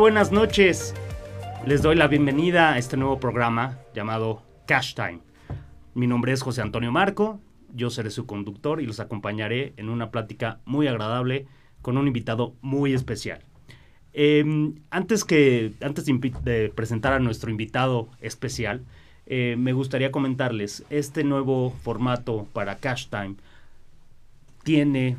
Buenas noches. Les doy la bienvenida a este nuevo programa llamado Cash Time. Mi nombre es José Antonio Marco, yo seré su conductor y los acompañaré en una plática muy agradable con un invitado muy especial. Em, antes, que, antes de, presentar a nuestro invitado especial, eh, me gustaría comentarles, este nuevo formato para Cash Time tiene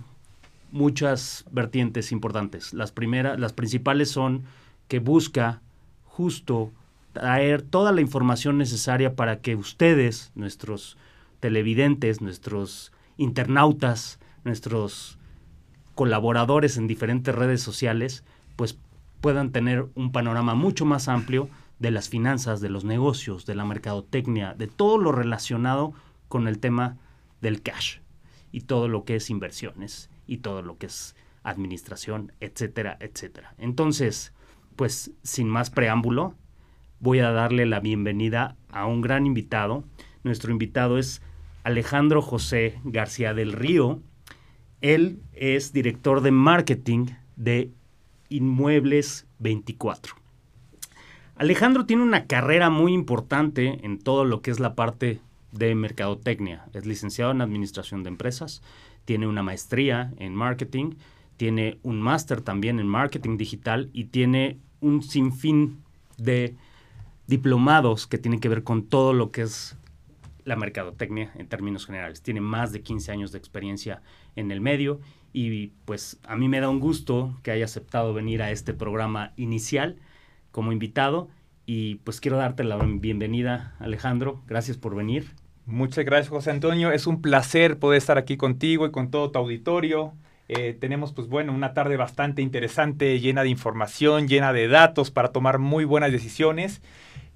muchas vertientes importantes. Las primeras, las principales son que busca justo traer toda la información necesaria para que ustedes, nuestros televidentes, nuestros internautas, nuestros colaboradores en diferentes redes sociales, pues puedan tener un panorama mucho más amplio de las finanzas, de los negocios, de la mercadotecnia, de todo lo relacionado con el tema del cash y todo lo que es inversiones y todo lo que es administración, etcétera, etcétera. Entonces, pues sin más preámbulo, voy a darle la bienvenida a un gran invitado. Nuestro invitado es Alejandro José García del Río. Él es director de marketing de Inmuebles 24. Alejandro tiene una carrera muy importante en todo lo que es la parte de mercadotecnia. Es licenciado en administración de empresas, tiene una maestría en marketing, tiene un máster también en marketing digital y tiene un sinfín de diplomados que tienen que ver con todo lo que es la mercadotecnia en términos generales. Tiene más de 15 años de experiencia en el medio y pues a mí me da un gusto que haya aceptado venir a este programa inicial como invitado y pues quiero darte la bienvenida Alejandro, gracias por venir. Muchas gracias, José Antonio. Es un placer poder estar aquí contigo y con todo tu auditorio. Eh, tenemos, pues bueno, una tarde bastante interesante, llena de información, llena de datos para tomar muy buenas decisiones.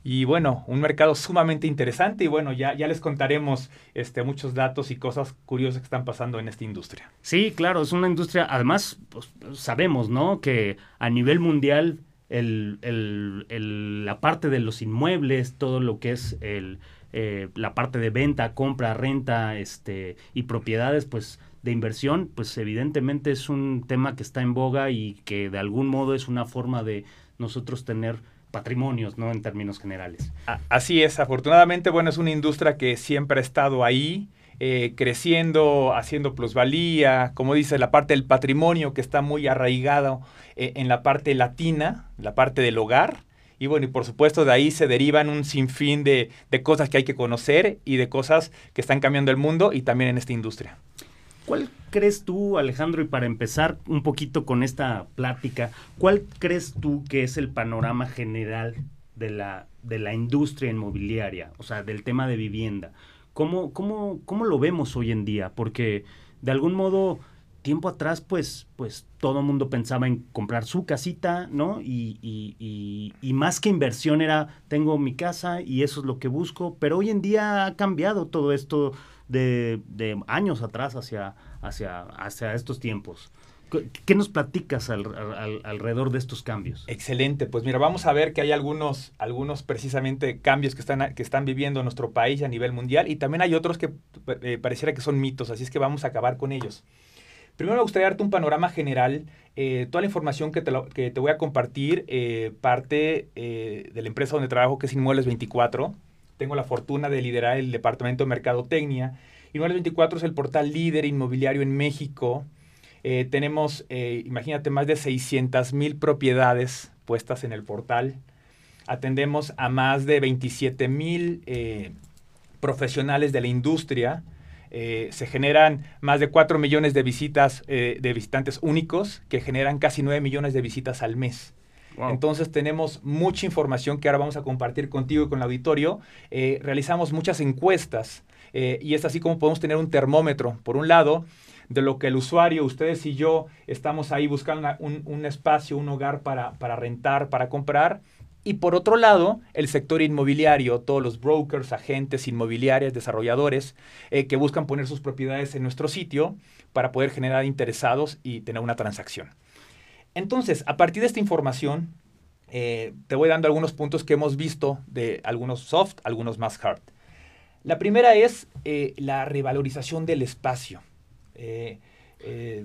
Y bueno, un mercado sumamente interesante y bueno, ya, ya les contaremos este, muchos datos y cosas curiosas que están pasando en esta industria. Sí, claro, es una industria, además pues, sabemos, ¿no? Que a nivel mundial la parte de los inmuebles, todo lo que es eh, la parte de venta, compra, renta este, y propiedades, pues de inversión, pues evidentemente es un tema que está en boga y que de algún modo es una forma de nosotros tener patrimonios, ¿no? En términos generales. Así es, afortunadamente, bueno, es una industria que siempre ha estado ahí, eh, creciendo, haciendo plusvalía, como dice, la parte del patrimonio que está muy arraigado eh, en la parte latina, la parte del hogar, y bueno, y por supuesto de ahí se derivan un sinfín de, de cosas que hay que conocer y de cosas que están cambiando el mundo y también en esta industria. ¿Cuál crees tú, Alejandro, y para empezar un poquito con esta plática, cuál crees tú que es el panorama general de la, de la industria inmobiliaria, o sea, del tema de vivienda? ¿Cómo, cómo, cómo lo vemos hoy en día? Porque de algún modo tiempo atrás, pues, pues todo el mundo pensaba en comprar su casita, ¿no? Y, y, más que inversión era, tengo mi casa y eso es lo que busco, pero hoy en día ha cambiado todo esto de, de años atrás hacia, hacia, hacia estos tiempos. ¿Qué nos platicas alrededor de estos cambios? Excelente, pues mira, vamos a ver que hay algunos, algunos precisamente cambios que están, que están viviendo nuestro país a nivel mundial y también hay otros que eh, pareciera que son mitos, así es que vamos a acabar con ellos. Primero me gustaría darte un panorama general. Eh, toda la información que te, que te, voy a compartir eh, parte de la empresa donde trabajo, que es Inmuebles 24. Tengo la fortuna de liderar el departamento de mercadotecnia. Inmuebles 24 es el portal líder inmobiliario en México. tenemos, imagínate, más de 600 mil propiedades puestas en el portal. Atendemos a más de 27 mil profesionales de la industria eh, se generan más de 4 millones de visitas eh, de visitantes únicos que generan casi 9 millones de visitas al mes. Entonces tenemos mucha información que ahora vamos a compartir contigo y con el auditorio. Eh, realizamos muchas encuestas y es así como podemos tener un termómetro, por un lado, de lo que el usuario, ustedes y yo, estamos ahí buscando un, espacio, un hogar para, para rentar, para comprar y por otro lado, el sector inmobiliario, todos los brokers, agentes inmobiliarios, desarrolladores, eh, que buscan poner sus propiedades en nuestro sitio para poder generar interesados y tener una transacción. Entonces, a partir de esta información, eh, te voy dando algunos puntos que hemos visto de algunos soft, algunos más hard. La primera es eh, la revalorización del espacio. Eh,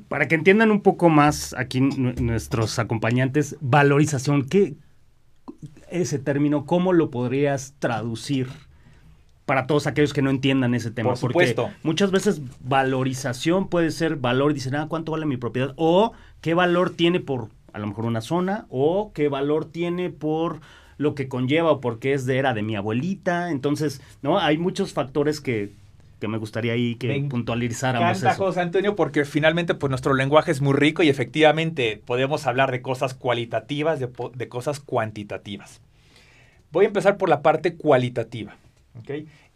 Para que entiendan un poco más aquí nuestros acompañantes, valorización, ¿qué ese término, cómo lo podrías traducir? Para todos aquellos que no entiendan ese tema. Por supuesto. Porque muchas veces valorización puede ser valor, dicen, ah, ¿cuánto vale mi propiedad? O qué valor tiene por a lo mejor una zona, o qué valor tiene por lo que conlleva o porque es de era de mi abuelita. Entonces, ¿no? Hay muchos factores que, me gustaría ahí que Me puntualizáramos eso. José Antonio, porque finalmente pues nuestro lenguaje es muy rico y efectivamente podemos hablar de cosas cualitativas, de, de cosas cuantitativas. Voy a empezar por la parte cualitativa.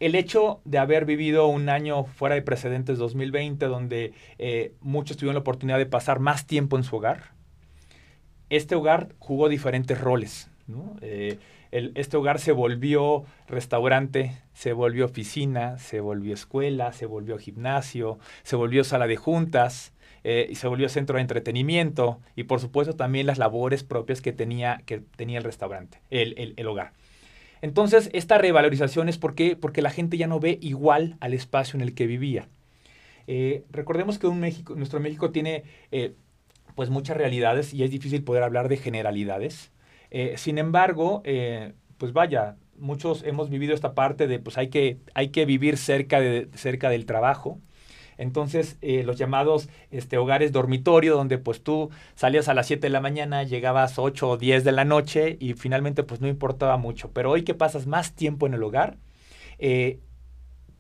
El hecho de haber vivido un año fuera de precedentes 2020, donde eh, muchos tuvieron la oportunidad de pasar más tiempo en su hogar, este hogar jugó diferentes roles. Eh, este hogar se volvió restaurante, se volvió oficina, se volvió escuela, se volvió gimnasio, se volvió sala de juntas, eh, y se volvió centro de entretenimiento y por supuesto también las labores propias que tenía, que tenía el restaurante, el hogar. Entonces, esta revalorización es porque, la gente ya no ve igual al espacio en el que vivía. Eh, recordemos que un México, nuestro México tiene eh, pues muchas realidades y es difícil poder hablar de generalidades. Eh, sin embargo, pues vaya, muchos hemos vivido esta parte de pues hay que, hay que vivir cerca, de, cerca del trabajo. Entonces, eh, los llamados este, hogares dormitorio, donde pues tú salías a las 7 de la mañana, llegabas 8 o 10 de la noche y finalmente pues no importaba mucho. Pero hoy que pasas más tiempo en el hogar, eh,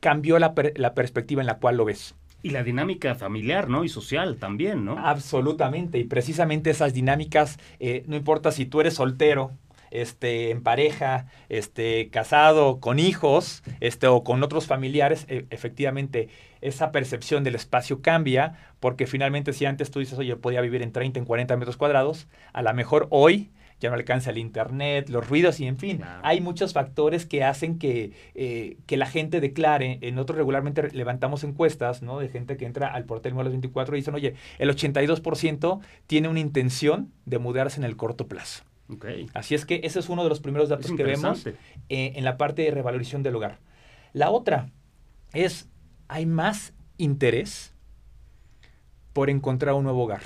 cambió la, la perspectiva en la cual lo ves. Y la dinámica familiar, ¿no? Y social también, ¿no? Absolutamente. Y precisamente esas dinámicas, eh, no importa si tú eres soltero este, en pareja, este, casado, con hijos, este, o con otros familiares, e, efectivamente esa percepción del espacio cambia, porque finalmente si antes tú dices, oye, podía vivir en 30, en 40 metros cuadrados, a lo mejor hoy ya no alcanza el internet, los ruidos y en fin, hay muchos factores que hacen que, eh, que la gente declare, nosotros regularmente levantamos encuestas, ¿no? De gente que entra al portal los 24 y dicen, oye, el 82% tiene una intención de mudarse en el corto plazo. Así es que ese es uno de los primeros datos que vemos eh, en la parte de revalorización del hogar. La otra es, hay más interés por encontrar un nuevo hogar.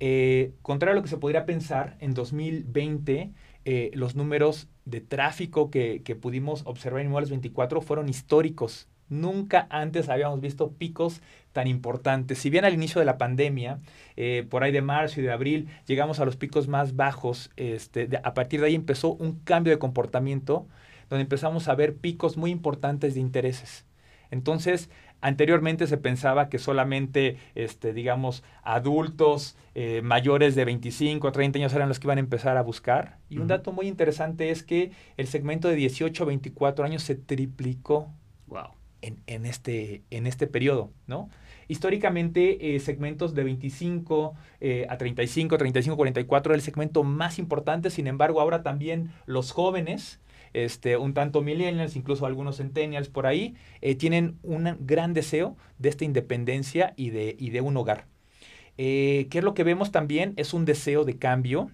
Eh, contrario a lo que se podría pensar, en 2020 eh, los números de tráfico que, que pudimos observar en Inmuebles 24 fueron históricos. Nunca antes habíamos visto picos tan importantes. Si bien al inicio de la pandemia, eh, por ahí de marzo y de abril, llegamos a los picos más bajos, este, a partir de ahí empezó un cambio de comportamiento donde empezamos a ver picos muy importantes de intereses. Entonces, anteriormente se pensaba que solamente, este, digamos, adultos eh, mayores de 25 o 30 años eran los que iban a empezar a buscar. Y un dato muy interesante es que el segmento de 18 a 24 años se triplicó. Wow en, este, en este periodo, ¿no? Históricamente, eh, segmentos de 25 eh, a 35, 35, 44 era el segmento más importante, sin embargo, ahora también los jóvenes, este, un tanto millennials, incluso algunos centennials por ahí, eh, tienen un gran deseo de esta independencia y de, y de un hogar. ¿Qué es lo que vemos también? Es un deseo de cambio,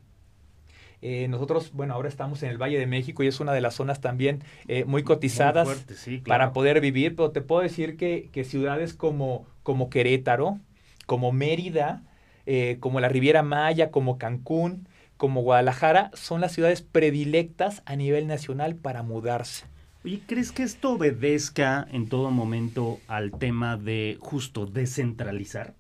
eh, nosotros, bueno, ahora estamos en el Valle de México y es una de las zonas también eh, muy cotizadas para poder vivir, pero te puedo decir que, ciudades como, como Querétaro, como Mérida, eh, como la Riviera Maya, como Cancún, como Guadalajara, son las ciudades predilectas a nivel nacional para mudarse. ¿Y ¿crees que esto obedezca en todo momento al tema de justo descentralizar?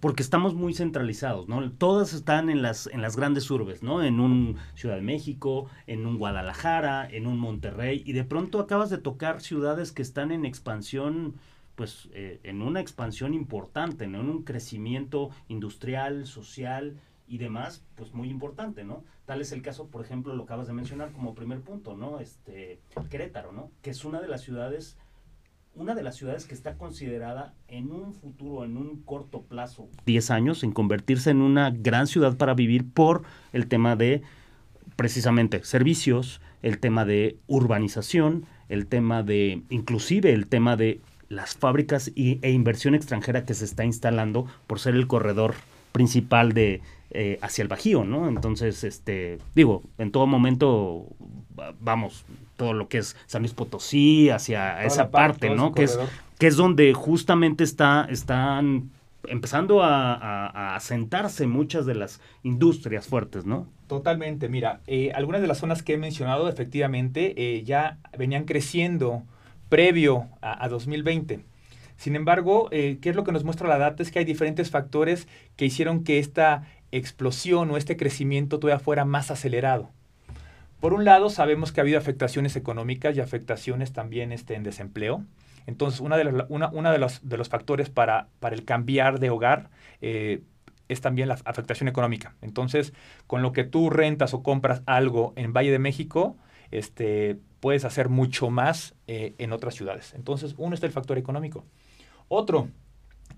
porque estamos muy centralizados, ¿no? Todas están en las, en las grandes urbes, ¿no? En un Ciudad de México, en un Guadalajara, en un Monterrey, y de pronto acabas de tocar ciudades que están en expansión, pues eh, en una expansión importante. En un crecimiento industrial, social y demás, pues muy importante, ¿no? Tal es el caso, por ejemplo, lo acabas de mencionar como primer punto, ¿no? Este, Querétaro, ¿no? Que es una de las ciudades una de las ciudades que está considerada en un futuro, en un corto plazo, 10 años, en convertirse en una gran ciudad para vivir por el tema de precisamente servicios, el tema de urbanización, el tema de, inclusive el tema de las fábricas e inversión extranjera que se está instalando por ser el corredor principal de eh, hacia el Bajío, ¿no? Entonces, este, digo, en todo momento, vamos, todo lo que es San Luis Potosí, hacia esa parte, ¿no? Que es, que es donde justamente está, están empezando a, asentarse muchas de las industrias fuertes, ¿no? Totalmente, mira, eh, algunas de las zonas que he mencionado efectivamente eh, ya venían creciendo previo a, 2020. Sin embargo, eh, ¿qué es lo que nos muestra la data? Es que hay diferentes factores que hicieron que esta explosión o este crecimiento todavía fuera más acelerado. Por un lado, sabemos que ha habido afectaciones económicas y afectaciones también este, en desempleo. Entonces, una de, una, de, los, de los factores para, para, el cambiar de hogar eh, es también la afectación económica. Entonces, con lo que tú rentas o compras algo en Valle de México, este, puedes hacer mucho más eh, en otras ciudades. Entonces, uno está el factor económico. Otro,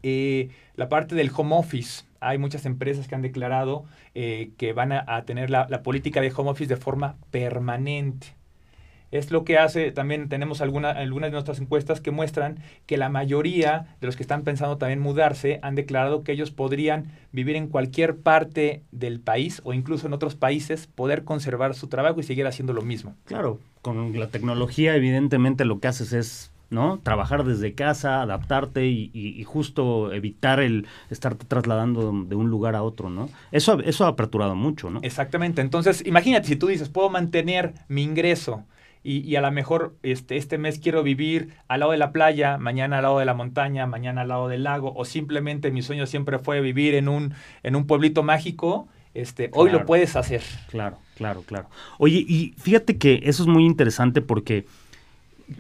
eh, la parte del home office. Hay muchas empresas que han declarado que van a, tener la, la política de home office de forma permanente. Es lo que hace, también tenemos alguna, algunas de nuestras encuestas que muestran que la mayoría de los que están pensando también mudarse han declarado que ellos podrían vivir en cualquier parte del país o incluso en otros países, poder conservar su trabajo y seguir haciendo lo mismo. Claro, con la tecnología evidentemente lo que haces es ¿no? Trabajar desde casa, adaptarte y, justo evitar el estarte trasladando de un lugar a otro, ¿no? Eso, eso ha aperturado mucho, ¿no? Exactamente. Entonces, imagínate si tú dices, puedo mantener mi ingreso y, a lo mejor este, este mes quiero vivir al lado de la playa, mañana al lado de la montaña, mañana al lado del lago, o simplemente mi sueño siempre fue vivir en un, en un pueblito mágico, este, hoy lo puedes hacer. Claro, claro, claro. Oye, y fíjate que eso es muy interesante porque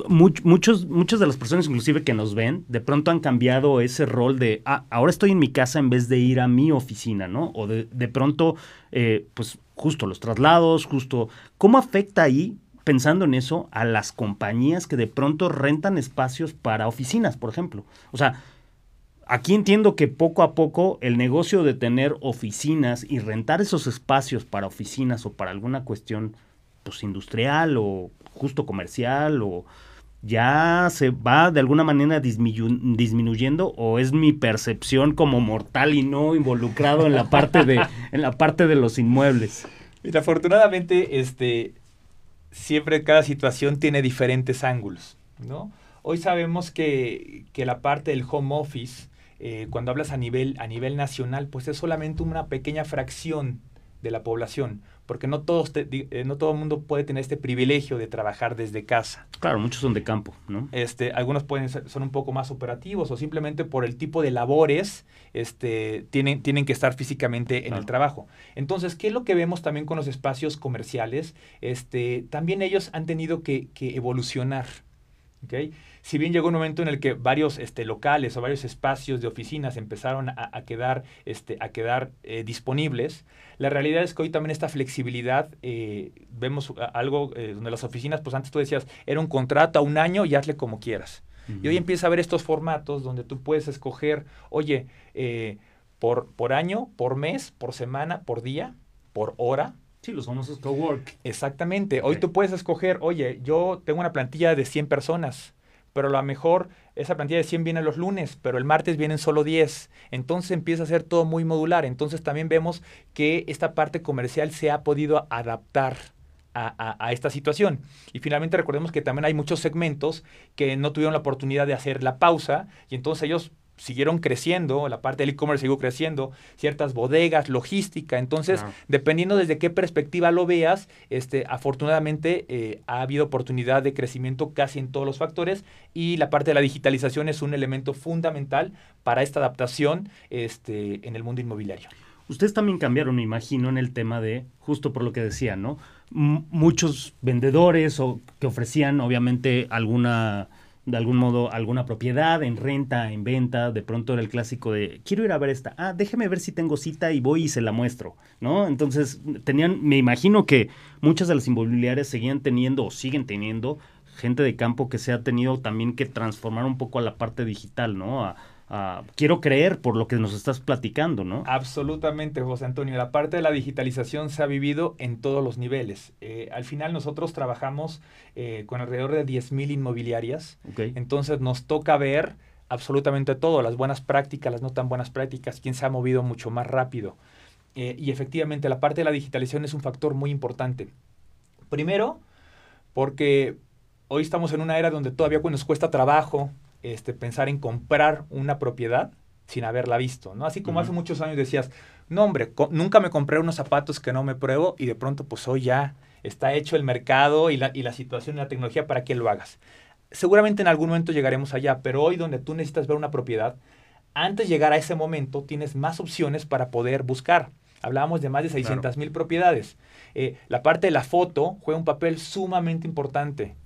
muchos, muchas de las personas inclusive que nos ven, de pronto han cambiado ese rol de, ah, ahora estoy en mi casa en vez de ir a mi oficina, ¿no? O de, de pronto, eh, pues justo los traslados, justo, ¿cómo afecta ahí pensando en eso a las compañías que de pronto rentan espacios para oficinas, por ejemplo. O sea, aquí entiendo que poco a poco el negocio de tener oficinas y rentar esos espacios para oficinas o para alguna cuestión pues industrial o justo comercial o ya se va de alguna manera disminuyendo o es mi percepción como mortal y no involucrado en la parte de en la parte de los inmuebles. Mira, afortunadamente este siempre cada situación tiene diferentes ángulos, ¿no? Hoy sabemos que, la parte del home office, eh, cuando hablas a nivel, a nivel nacional, pues es solamente una pequeña fracción de la población, porque no todos eh, no todo el mundo puede tener este privilegio de trabajar desde casa. Claro, muchos son de campo, ¿no? Este, algunos pueden ser, son un poco más operativos o simplemente por el tipo de labores este, tienen, tienen que estar físicamente en el trabajo. Entonces, ¿qué es lo que vemos también con los espacios comerciales? Este, también ellos han tenido que, que evolucionar. ¿Okay? si bien llegó un momento en el que varios este, locales o varios espacios de oficinas empezaron a, quedar, este, a quedar eh, disponibles, la realidad es que hoy también esta flexibilidad, eh, vemos algo eh, donde las oficinas, pues antes tú decías, era un contrato a un año y hazle como quieras. Y hoy empieza a ver estos formatos donde tú puedes escoger, oye, por, por año, por mes, por semana, por día, por hora, Sí, los famosos cowork. Exactamente. Hoy tú puedes escoger, oye, yo tengo una plantilla de 100 personas pero a lo mejor esa plantilla de 100 viene los lunes, pero el martes vienen solo 10. Entonces empieza a ser todo muy modular. Entonces también vemos que esta parte comercial se ha podido adaptar a, a, esta situación. Y finalmente recordemos que también hay muchos segmentos que no tuvieron la oportunidad de hacer la pausa y entonces ellos siguieron creciendo, la parte del e-commerce siguió creciendo, ciertas bodegas, logística. Entonces, dependiendo desde qué perspectiva lo veas, este, afortunadamente eh, ha habido oportunidad de crecimiento casi en todos los factores y la parte de la digitalización es un elemento fundamental para esta adaptación este, en el mundo inmobiliario. Ustedes también cambiaron, me imagino, en el tema de, justo por lo que decían, ¿no? muchos vendedores o que ofrecían, obviamente, alguna de algún modo alguna propiedad en renta, en venta, de pronto era el clásico de quiero ir a ver esta, ah, déjeme ver si tengo cita y voy y se la muestro, ¿no? Entonces, tenían, me imagino que muchas de las inmobiliarias seguían teniendo o siguen teniendo gente de campo que se ha tenido también que transformar un poco a la parte digital, ¿no? A, quiero creer por lo que nos estás platicando, ¿no? Absolutamente, José Antonio. La parte de la digitalización se ha vivido en todos los niveles. Eh, al final nosotros trabajamos eh, con alrededor de 10.000 inmobiliarias. Entonces nos toca ver absolutamente todo, las buenas prácticas, las no tan buenas prácticas, quién se ha movido mucho más rápido. Eh, y efectivamente la parte de la digitalización es un factor muy importante. Primero, porque hoy estamos en una era donde todavía nos cuesta trabajo este, pensar en comprar una propiedad, sin haberla visto, ¿no? Así como hace muchos años decías, no hombre, nunca me compré unos zapatos que no me pruebo y de pronto pues hoy ya está hecho el mercado y la, y la situación y la tecnología para que lo hagas. Seguramente en algún momento llegaremos allá, pero hoy donde tú necesitas ver una propiedad, antes de llegar a ese momento tienes más opciones para poder buscar. Hablábamos de más de 600 mil propiedades. Eh, la parte de la foto juega un papel sumamente importante.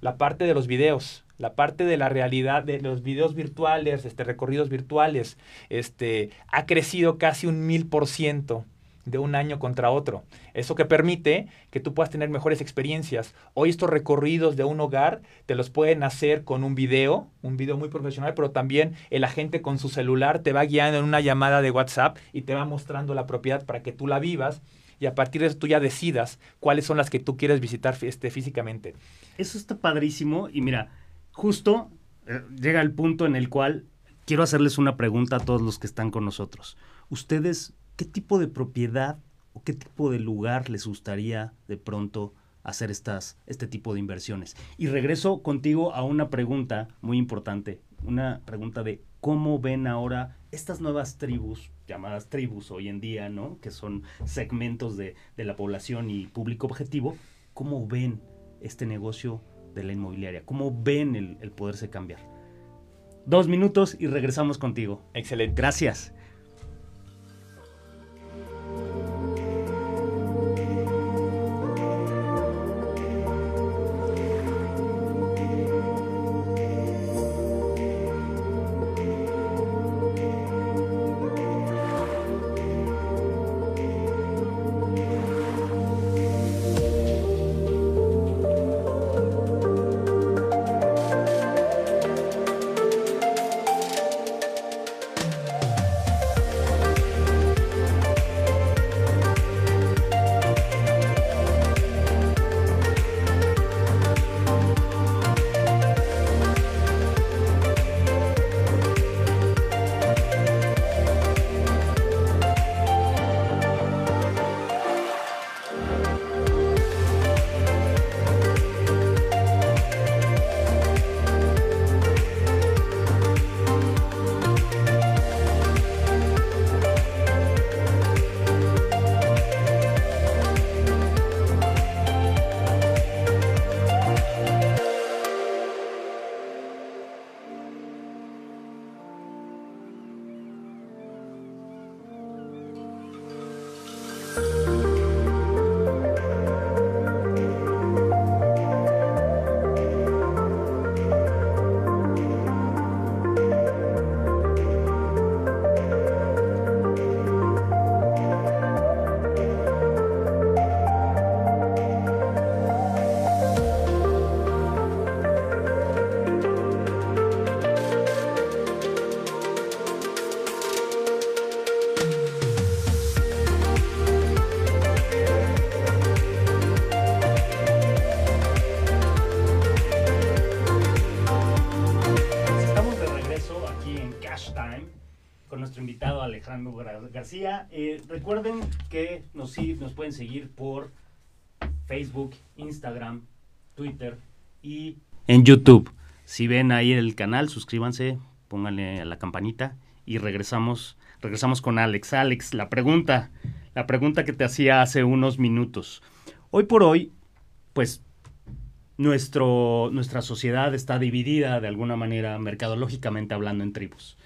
La parte de los videos, la parte de la realidad, de los videos virtuales, este, recorridos virtuales, este, ha crecido casi un mil por ciento de un año contra otro. Eso que permite que tú puedas tener mejores experiencias. Hoy estos recorridos de un hogar te los pueden hacer con un video, un video muy profesional, pero también el agente con su celular te va guiando en una llamada de WhatsApp y te va mostrando la propiedad para que tú la vivas y a partir de eso tú ya decidas cuáles son las que tú quieres visitar este, físicamente. Eso está padrísimo y mira, justo eh, llega el punto en el cual quiero hacerles una pregunta a todos los que están con nosotros. ¿Ustedes ¿qué tipo de propiedad o qué tipo de lugar les gustaría de pronto hacer estas, este tipo de inversiones? Y regreso contigo a una pregunta muy importante, una pregunta de cómo ven ahora estas nuevas tribus, llamadas tribus hoy en día, ¿no? Que son segmentos de, la población y público objetivo, ¿cómo ven este negocio de la inmobiliaria? ¿Cómo ven el, el poderse cambiar? Dos minutos y regresamos contigo. Excelente. Gracias. Eh, recuerden que nos, nos pueden seguir por Facebook, Instagram, Twitter y en YouTube. Si ven ahí el canal, suscríbanse, pónganle a la campanita y regresamos, regresamos con Alex. Alex, la pregunta, la pregunta que te hacía hace unos minutos. Hoy por hoy, pues nuestra sociedad está dividida de alguna manera, mercadológicamente hablando, en tribus.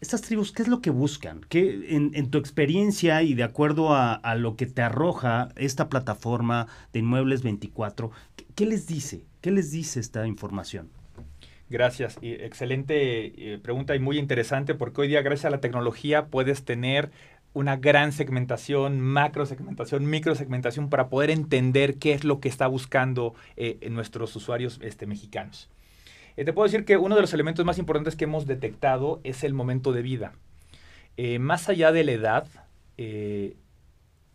¿Estas tribus qué es lo que buscan? ¿Qué, en, tu experiencia y de acuerdo a, lo que te arroja esta plataforma de Inmuebles 24, ¿qué, les dice? ¿Qué les dice esta información? Gracias. Y excelente eh, pregunta y muy interesante porque hoy día gracias a la tecnología puedes tener una gran segmentación, macro segmentación, micro segmentación para poder entender qué es lo que está buscando eh, nuestros usuarios este, mexicanos. Eh, te puedo decir que uno de los elementos más importantes que hemos detectado es el momento de vida. Eh, más allá de la edad, eh,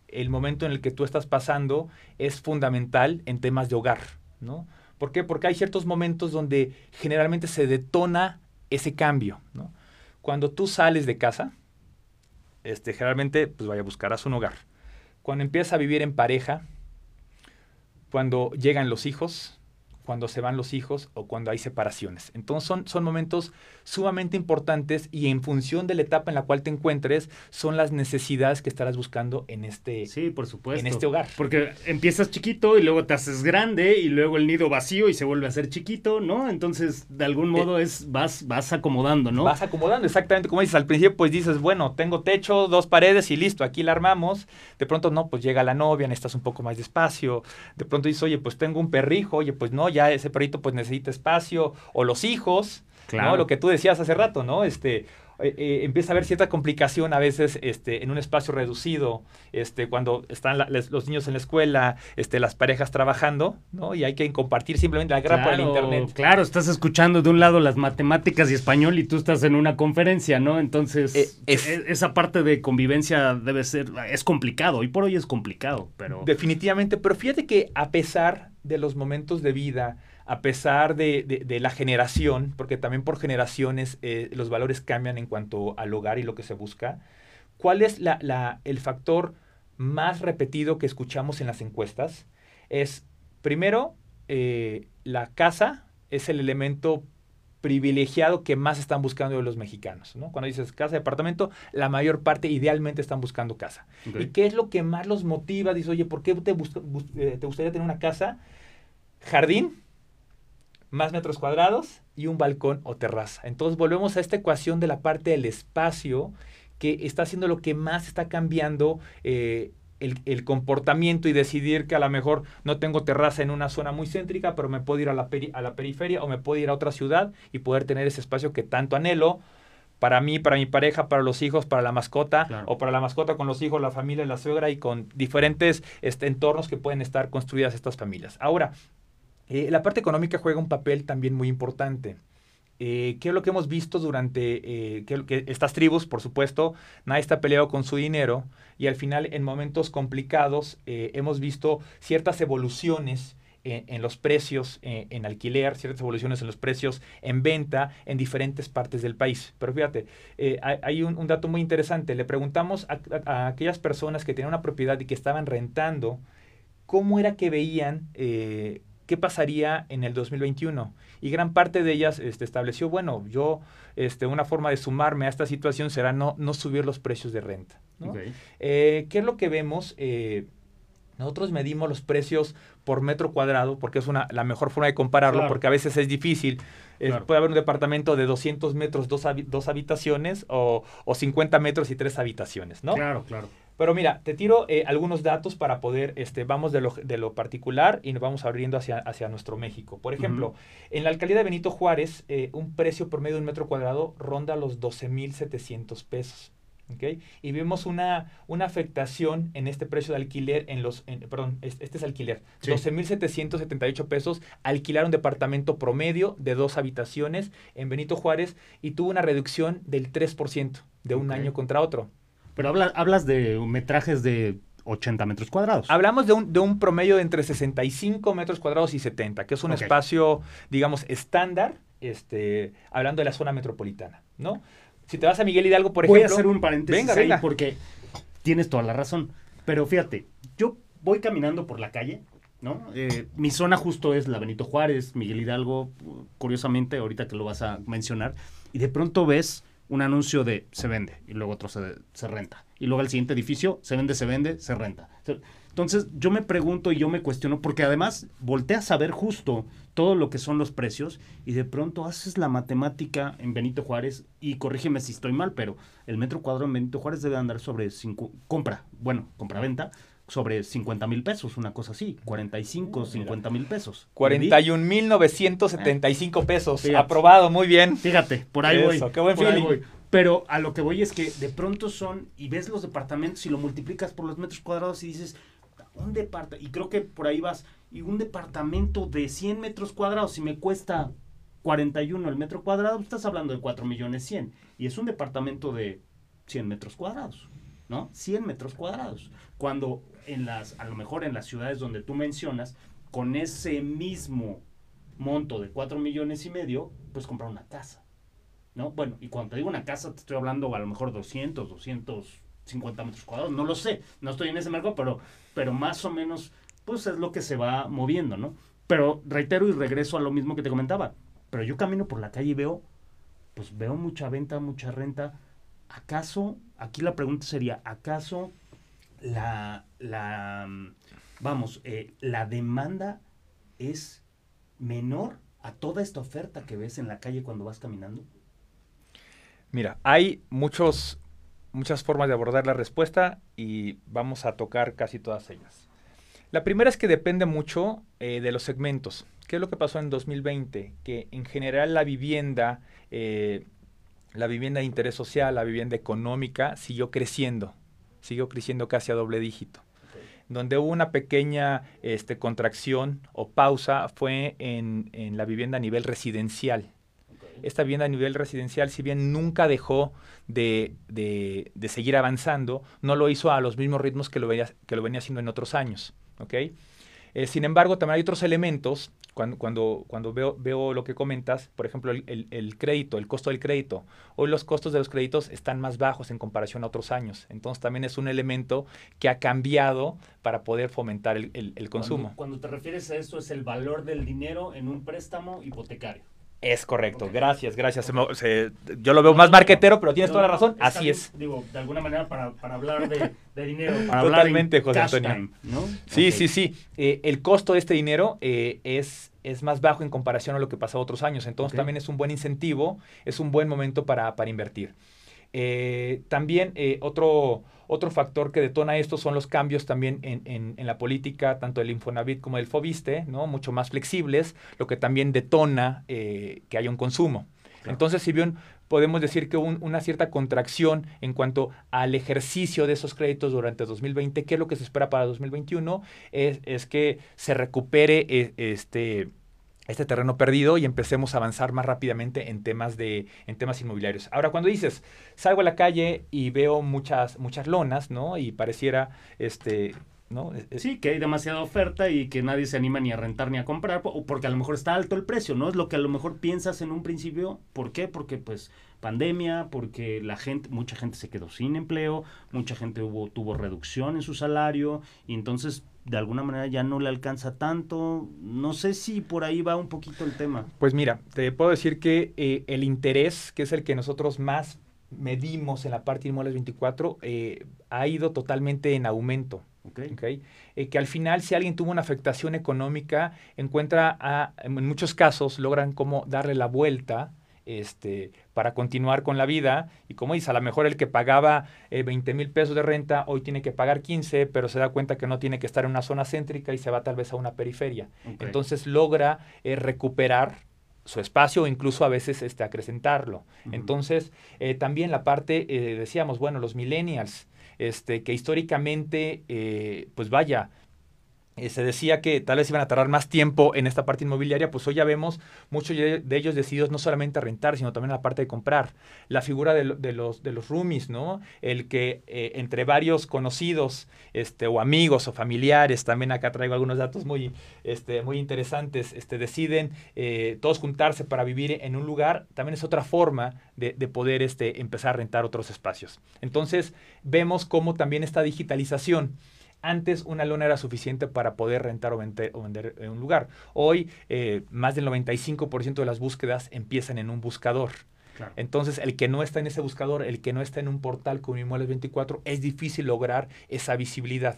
el momento en el que tú estás pasando es fundamental en temas de hogar, ¿no? ¿Por qué? Porque hay ciertos momentos donde generalmente se detona ese cambio, Cuando tú sales de casa, este, generalmente, pues vaya, buscarás un hogar. Cuando empiezas a vivir en pareja, cuando llegan los hijos, cuando se van los hijos o cuando hay separaciones. Entonces son, son momentos sumamente importantes y en función de la etapa en la cual te encuentres son las necesidades que estarás buscando en este, sí, por supuesto. En este hogar. Porque empiezas chiquito y luego te haces grande y luego el nido vacío y se vuelve a ser chiquito, ¿no? Entonces, de algún eh, modo es vas, vas acomodando, ¿no? Vas acomodando, exactamente como dices. Al principio pues dices, bueno, tengo techo, dos paredes y listo, aquí la armamos. De pronto no, pues llega la novia, necesitas un poco más de espacio. De pronto dices, oye, pues tengo un perrijo, oye, pues no, ya ese perrito pues necesita espacio. O los hijos, claro. Lo que tú decías hace rato, ¿no? Este, eh, eh, empieza a haber cierta complicación a veces este, en un espacio reducido, este, cuando están los niños en la escuela, este, las parejas trabajando, ¿no? Y hay que compartir simplemente la guerra por el internet. Claro, estás escuchando de un lado las matemáticas y español y tú estás en una conferencia, ¿no? Entonces, eh, e, esa parte de convivencia debe ser, es complicado, hoy por hoy es complicado, pero... Definitivamente, pero fíjate que a pesar de los momentos de vida, a pesar de, la generación, porque también por generaciones eh, los valores cambian en cuanto al hogar y lo que se busca, ¿cuál es la, el factor más repetido que escuchamos en las encuestas? Es, primero, eh, la casa es el elemento privilegiado que más están buscando los mexicanos. ¿no? Cuando dices casa, departamento, la mayor parte idealmente están buscando casa. ¿Y qué es lo que más los motiva? Dice, oye, ¿por qué te, eh, te gustaría tener una casa? Jardín, más metros cuadrados y un balcón o terraza. Entonces volvemos a esta ecuación de la parte del espacio que está haciendo lo que más está cambiando eh, el, comportamiento y decidir que a lo mejor no tengo terraza en una zona muy céntrica, pero me puedo ir a la, a la periferia o me puedo ir a otra ciudad y poder tener ese espacio que tanto anhelo para mí, para mi pareja, para los hijos, para la mascota, o para la mascota con los hijos, la familia, la suegra y con diferentes este, entornos que pueden estar construidas estas familias. Ahora, eh, la parte económica juega un papel también muy importante. Eh, ¿Qué es lo que hemos visto durante eh, que, estas tribus, por supuesto, nadie está peleado con su dinero y al final en momentos complicados hemos visto ciertas evoluciones en, los precios en alquiler, ciertas evoluciones en los precios en venta en diferentes partes del país. Pero fíjate, hay, un, dato muy interesante. Le preguntamos a, aquellas personas que tenían una propiedad y que estaban rentando, cómo era que veían qué pasaría en el 2021. Y gran parte de ellas este, estableció, bueno, yo, este, una forma de sumarme a esta situación será no, no subir los precios de renta. Eh, ¿Qué es lo que vemos? Eh, nosotros medimos los precios por metro cuadrado porque es una, la mejor forma de compararlo porque a veces es difícil. puede haber un departamento de 200 metros, dos, dos habitaciones o, o, 50 metros y tres habitaciones, ¿no? Claro, claro. Pero mira, te tiro eh, algunos datos para poder, este, vamos de lo, de lo, particular y nos vamos abriendo hacia, hacia nuestro México. Por ejemplo, en la alcaldía de Benito Juárez, eh, un precio por medio de un metro cuadrado ronda los 12.700 pesos. ¿okay? Y vemos una, una afectación en este precio de alquiler, en los, perdón, este, es alquiler, 12.778 pesos, alquilar un departamento promedio de dos habitaciones en Benito Juárez y tuvo una reducción del 3% de un año contra otro. Pero hablas de metrajes de 80 metros cuadrados. Hablamos de un, de un promedio de entre 65 metros cuadrados y 70, que es un espacio, digamos, estándar, este, hablando de la zona metropolitana, ¿no? Si te vas a Miguel Hidalgo, por ejemplo... Voy a hacer un paréntesis ahí porque tienes toda la razón. Pero fíjate, yo voy caminando por la calle, ¿no? Eh, mi zona justo es la Benito Juárez, Miguel Hidalgo, curiosamente, ahorita que lo vas a mencionar, y de pronto ves un anuncio de se vende y luego otro se, renta. Y luego el siguiente edificio se vende, se vende, se renta. Entonces yo me pregunto y yo me cuestiono, porque además volteas a ver justo todo lo que son los precios y de pronto haces la matemática en Benito Juárez y corrígeme si estoy mal, pero el metro cuadrado en Benito Juárez debe andar sobre cinco, compra, bueno, compra-venta, sobre 50 mil pesos, una cosa así, 45, 50 mil pesos. 41 mil 975 pesos, aprobado, muy bien. Fíjate, por ahí voy. Qué buen feeling. Pero a lo que voy es que de pronto son, y ves los departamentos y lo multiplicas por los metros cuadrados y dices, un departamento, y creo que por ahí vas, y un departamento de 100 metros cuadrados, si me cuesta 41 el metro cuadrado, estás hablando de 4 millones 100. Y es un departamento de 100 metros cuadrados, ¿no? 100 metros cuadrados. Cuando en las, a lo mejor en las ciudades donde tú mencionas, con ese mismo monto de 4 millones y medio, pues comprar una casa. ¿No? Bueno, y cuando te digo una casa, te estoy hablando a lo mejor 200, 250 metros cuadrados, no lo sé, no estoy en ese mercado, pero, pero más o menos, pues es lo que se va moviendo, ¿no? Pero reitero y regreso a lo mismo que te comentaba. Pero yo camino por la calle y veo, pues veo mucha venta, mucha renta. ¿Acaso, aquí la pregunta sería, ¿acaso la, la vamos, eh, la demanda es menor a toda esta oferta que ves en la calle cuando vas caminando? Mira, hay muchos, muchas formas de abordar la respuesta y vamos a tocar casi todas ellas. La primera es que depende mucho eh, de los segmentos. ¿Qué es lo que pasó en 2020? Que en general la vivienda, eh, la vivienda de interés social, la vivienda económica siguió creciendo, siguió creciendo casi a doble dígito. Donde hubo una pequeña este, contracción o pausa fue en, la vivienda a nivel residencial. Esta vivienda a nivel residencial, si bien nunca dejó de, seguir avanzando, no lo hizo a los mismos ritmos que lo venía, que lo venía haciendo en otros años. Eh, sin embargo, también hay otros elementos cuando, cuando, cuando veo, veo, lo que comentas, por ejemplo, el, crédito, el costo del crédito. Hoy los costos de los créditos están más bajos en comparación a otros años. Entonces también es un elemento que ha cambiado para poder fomentar el, consumo. cuando te refieres a esto, es el valor del dinero en un préstamo hipotecario. Es correcto, gracias, gracias. yo lo veo más marquetero, pero tienes toda la razón. Así es. Digo, de alguna manera para, hablar de, dinero. Totalmente, José Antonio. Sí, sí, sí. Eh, el costo de este dinero eh, es, es más bajo en comparación a lo que pasó otros años. Entonces también es un buen incentivo, es un buen momento para, para invertir. Eh, también otro, otro factor que detona esto son los cambios también en, la política, tanto del Infonavit como del Fobiste, ¿no? mucho más flexibles, lo que también detona eh, que haya un consumo. Entonces, si bien podemos decir que una cierta contracción en cuanto al ejercicio de esos créditos durante 2020, ¿qué es lo que se espera para 2021? Es, es que se recupere eh, este este terreno perdido y empecemos a avanzar más rápidamente en temas de en temas inmobiliarios. Ahora cuando dices, salgo a la calle y veo muchas muchas lonas, ¿no? Y pareciera este ¿no? Sí, que hay demasiada oferta y que nadie se anima ni a rentar ni a comprar, porque a lo mejor está alto el precio, ¿no? Es lo que a lo mejor piensas en un principio. ¿Por qué? Porque pues pandemia, porque la gente, mucha gente se quedó sin empleo, mucha gente hubo, tuvo reducción en su salario, y entonces de alguna manera ya no le alcanza tanto. No sé si por ahí va un poquito el tema. Pues mira, te puedo decir que eh, el interés, que es el que nosotros más medimos en la parte inmuebles 24, eh, ha ido totalmente en aumento. Okay. Eh, que al final, si alguien tuvo una afectación económica, encuentra, a, en muchos casos, logran como darle la vuelta este, para continuar con la vida. Y como dice, a lo mejor el que pagaba 20 eh, mil pesos de renta hoy tiene que pagar 15, pero se da cuenta que no tiene que estar en una zona céntrica y se va tal vez a una periferia. Entonces logra eh, recuperar su espacio o incluso a veces este, acrecentarlo. Entonces, eh, también la parte, decíamos, bueno, los millennials, este, que históricamente, pues vaya, eh, se decía que tal vez iban a tardar más tiempo en esta parte inmobiliaria, pues hoy ya vemos muchos de ellos decididos no solamente a rentar, sino también a la parte de comprar. La figura de, los, de los roomies, ¿no? El que eh, entre varios conocidos este, o amigos o familiares, también acá traigo algunos datos muy, este, muy interesantes, este, deciden eh, todos juntarse para vivir en un lugar, también es otra forma de, de poder este, empezar a rentar otros espacios. Entonces, vemos cómo también esta digitalización antes una lona era suficiente para poder rentar o vender, en un lugar. Hoy eh, más del 95% de las búsquedas empiezan en un buscador. Entonces, el que no está en ese buscador, el que no está en un portal como Inmuebles 24, es difícil lograr esa visibilidad.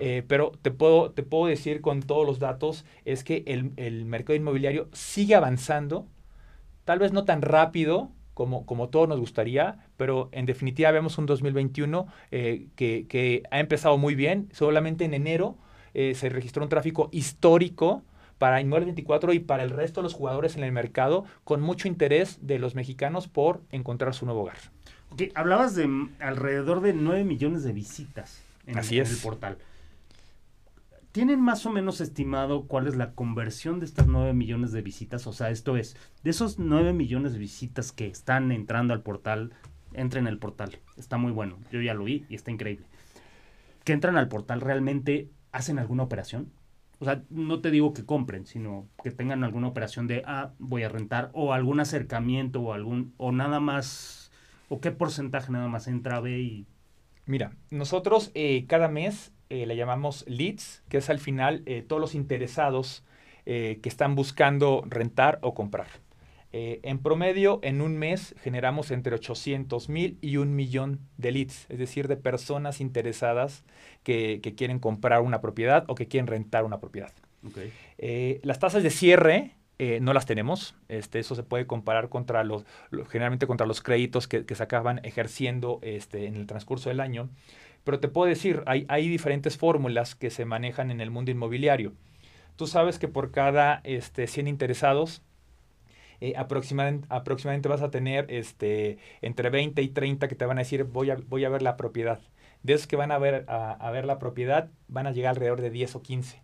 Eh, pero te puedo, te puedo decir con todos los datos, es que el, el mercado inmobiliario sigue avanzando, tal vez no tan rápido, como, como todos nos gustaría, pero en definitiva vemos un 2021 eh, que, que, ha empezado muy bien. Solamente en enero eh, se registró un tráfico histórico para Inmuebles 24 y para el resto de los jugadores en el mercado, con mucho interés de los mexicanos por encontrar su nuevo hogar. Okay, hablabas de alrededor de 9 millones de visitas en, Así es. en el portal. ¿Tienen más o menos estimado cuál es la conversión de estas 9 millones de visitas? O sea, esto es, de esos 9 millones de visitas que están entrando al portal, entren al portal. Está muy bueno. Yo ya lo vi y está increíble. Que entran al portal, ¿realmente hacen alguna operación? O sea, no te digo que compren, sino que tengan alguna operación de, ah, voy a rentar, o algún acercamiento, o algún, o nada más, o qué porcentaje nada más entra, ve y... Mira, nosotros eh, cada mes eh, le llamamos leads, que es al final eh, todos los interesados eh, que están buscando rentar o comprar. Eh, en promedio, en un mes generamos entre 800 mil y un millón de leads, es decir, de personas interesadas que, quieren comprar una propiedad o que quieren rentar una propiedad. Las tasas de cierre no las tenemos. Este, eso se puede comparar contra los, generalmente contra los créditos que, se acaban ejerciendo este, en el transcurso del año. Pero te puedo decir, hay, hay diferentes fórmulas que se manejan en el mundo inmobiliario. Tú sabes que por cada este, 100 interesados, eh, aproximadamente, aproximadamente, vas a tener este, entre 20 y 30 que te van a decir voy a, voy a ver la propiedad. De esos que van a ver, a, ver la propiedad, van a llegar alrededor de 10 o 15.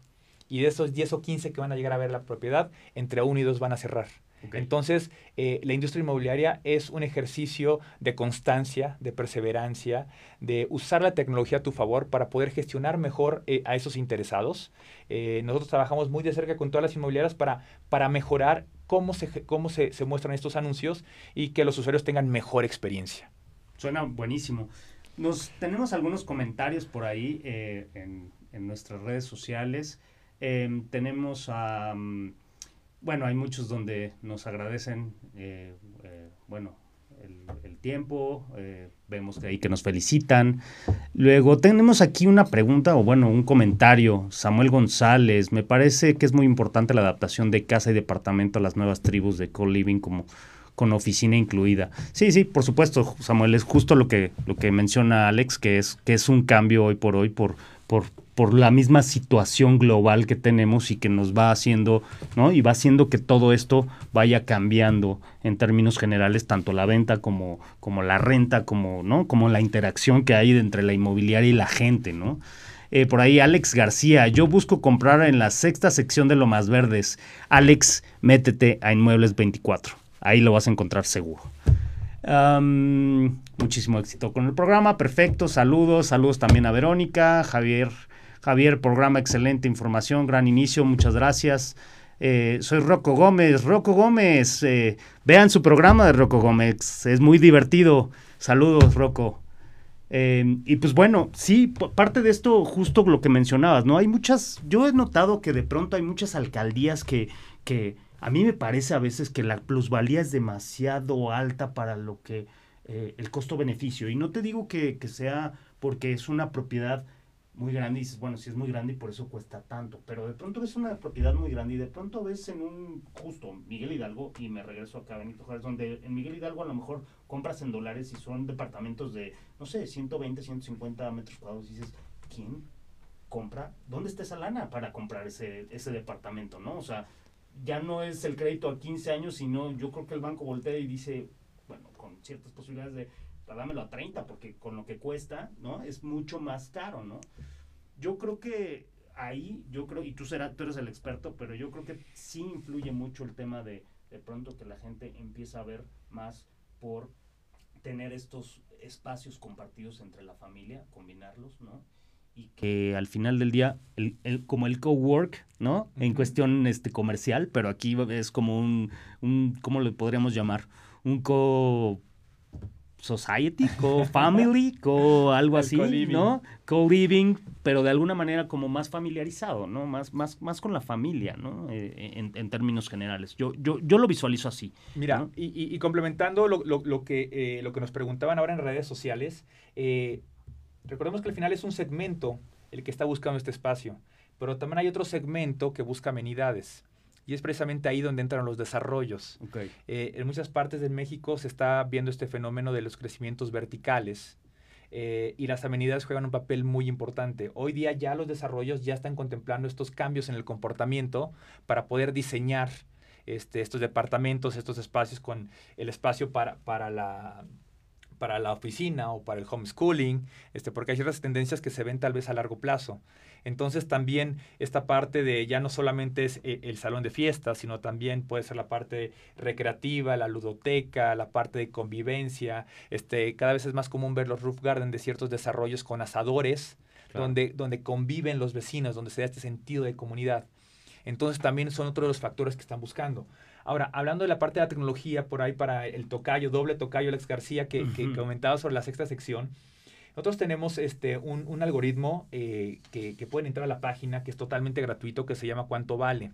Y de esos 10 o 15 que van a llegar a ver la propiedad, entre uno y dos van a cerrar. Entonces, eh, la industria inmobiliaria es un ejercicio de constancia, de perseverancia, de usar la tecnología a tu favor para poder gestionar mejor eh, a esos interesados. Eh, nosotros trabajamos muy de cerca con todas las inmobiliarias para, para mejorar cómo, se, cómo se, se muestran estos anuncios y que los usuarios tengan mejor experiencia. Suena buenísimo. Nos tenemos algunos comentarios por ahí en, en, nuestras redes sociales. Em, tenemos a... Mm, bueno, hay muchos donde nos agradecen, eh, eh, bueno, el, tiempo, eh, vemos que ahí que nos felicitan. Luego tenemos aquí una pregunta o bueno, un comentario. Samuel González, me parece que es muy importante la adaptación de casa y departamento a las nuevas tribus de co-living como con oficina incluida. Sí, sí, por supuesto, Samuel, es justo lo que, lo que menciona Alex, que es, que es un cambio hoy por hoy por, por, por la misma situación global que tenemos y que nos va haciendo, ¿no? Y va haciendo que todo esto vaya cambiando en términos generales, tanto la venta como, como la renta, como, ¿no? Como la interacción que hay entre la inmobiliaria y la gente, ¿no? Eh, por ahí Alex García, yo busco comprar en la sexta sección de Lo Más Verdes. Alex, métete a Inmuebles 24. Ahí lo vas a encontrar seguro. Muchísimo éxito con el programa, perfecto, saludos, saludos también a Verónica, Javier Javier, programa excelente, información, gran inicio, muchas gracias. Eh, soy Rocco Gómez. Rocco Gómez, eh, vean su programa de Rocco Gómez, es muy divertido. Saludos, Rocco. Eh, y pues bueno, sí, parte de esto, justo lo que mencionabas, ¿no? Hay muchas, yo he notado que de pronto hay muchas alcaldías que, que a mí me parece a veces que la plusvalía es demasiado alta para lo que el costo-beneficio. Y no te digo que, que sea porque es una propiedad muy grande y dices, bueno, si es muy grande y por eso cuesta tanto, pero de pronto ves una propiedad muy grande y de pronto ves en un, justo, Miguel Hidalgo, y me regreso acá a Benito Juárez, donde en Miguel Hidalgo a lo mejor compras en dólares y son departamentos de, no sé, 120, 150 metros cuadrados y dices, ¿quién compra? ¿Dónde está esa lana para comprar ese, ese departamento, no? O sea, ya no es el crédito a 15 años, sino yo creo que el banco voltea y dice, bueno, con ciertas posibilidades de dámelo a 30, porque con lo que cuesta, ¿no? Es mucho más caro, ¿no? Yo creo que ahí, yo creo, y tú, serás, tú eres el experto, pero yo creo que sí influye mucho el tema de de pronto que la gente empieza a ver más por tener estos espacios compartidos entre la familia, combinarlos, ¿no? Y que al final del día, el, como el co-work, ¿no? En cuestión este, comercial, pero aquí es como un, un, ¿cómo le podríamos llamar? Un co society, co-family, co algo así, ¿no? Co-living, pero de alguna manera como más familiarizado, ¿no? Más, más, más con la familia, ¿no? Eh, en, términos generales. Yo, yo, yo lo visualizo así. Mira, y, complementando lo, lo, que, eh, lo que nos preguntaban ahora en redes sociales, eh, recordemos que al final es un segmento el que está buscando este espacio, pero también hay otro segmento que busca amenidades. Y es precisamente ahí donde entran los desarrollos. Eh, en muchas partes de México se está viendo este fenómeno de los crecimientos verticales. Eh, y las amenidades juegan un papel muy importante. Hoy día ya los desarrollos ya están contemplando estos cambios en el comportamiento para poder diseñar este, estos departamentos, estos espacios con el espacio para, para la para la oficina o para el homeschooling, este, porque hay ciertas tendencias que se ven tal vez a largo plazo. Entonces también esta parte de ya no solamente es eh, el salón de fiestas, sino también puede ser la parte recreativa, la ludoteca, la parte de convivencia. Este, cada vez es más común ver los roof garden de ciertos desarrollos con asadores, donde, donde conviven los vecinos, donde se da este sentido de comunidad. Entonces también son otros de los factores que están buscando. Ahora, hablando de la parte de la tecnología, por ahí para el tocayo, doble tocayo Alex García, que, comentaba sobre la sexta sección, nosotros tenemos este, un, algoritmo eh, que, pueden entrar a la página, que es totalmente gratuito, que se llama Cuánto Vale.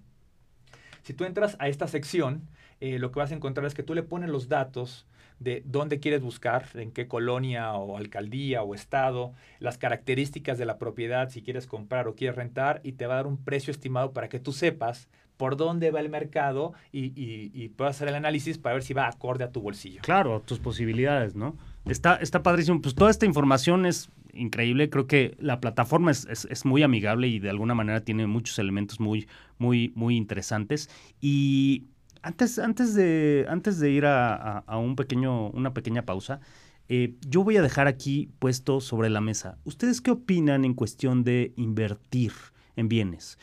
Si tú entras a esta sección, eh, lo que vas a encontrar es que tú le pones los datos de dónde quieres buscar, en qué colonia o alcaldía o estado, las características de la propiedad, si quieres comprar o quieres rentar, y te va a dar un precio estimado para que tú sepas por dónde va el mercado y, y, puedas hacer el análisis para ver si va acorde a tu bolsillo. Claro, tus posibilidades, ¿no? Está, está padrísimo. Pues toda esta información es increíble. Creo que la plataforma es, es, muy amigable y de alguna manera tiene muchos elementos muy, muy, muy interesantes. Y antes, antes, de, antes de ir a, un pequeño, una pequeña pausa, eh, yo voy a dejar aquí puesto sobre la mesa. ¿Ustedes qué opinan en cuestión de invertir en bienes?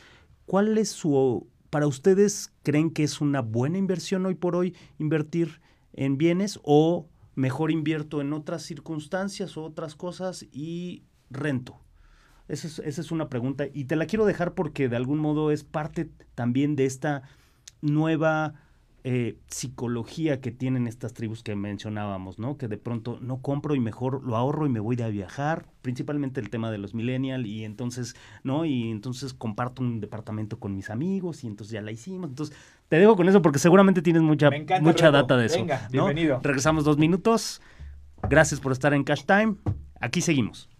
¿Cuál es su... Para ustedes, ¿creen que es una buena inversión hoy por hoy invertir en bienes o mejor invierto en otras circunstancias o otras cosas y rento? Esa es, esa es una pregunta y te la quiero dejar porque de algún modo es parte también de esta nueva eh, psicología que tienen estas tribus que mencionábamos, ¿no? Que de pronto no compro y mejor lo ahorro y me voy a viajar, principalmente el tema de los millennials y entonces, ¿no? Y entonces comparto un departamento con mis amigos y entonces ya la hicimos. Entonces, te dejo con eso porque seguramente tienes mucha, mucha data de eso. Venga, bienvenido. Regresamos dos minutos. Gracias por estar en Cash Time. Aquí seguimos.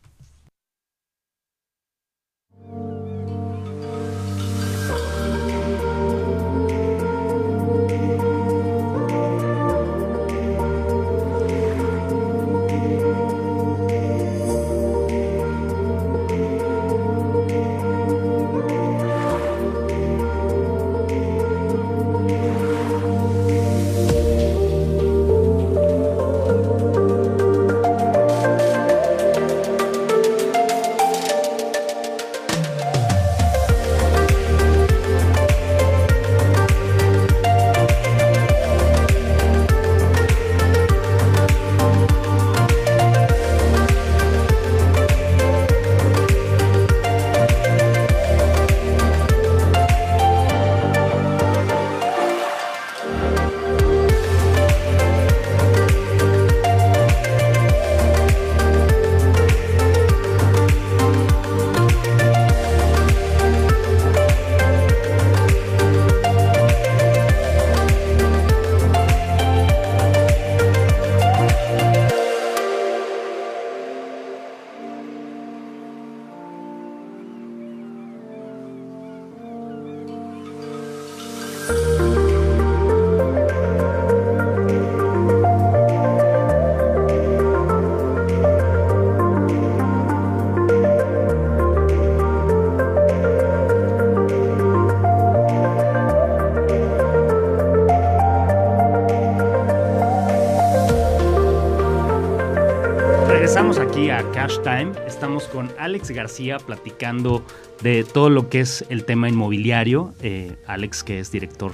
Alex García platicando de todo lo que es el tema inmobiliario. Eh, Alex, que es director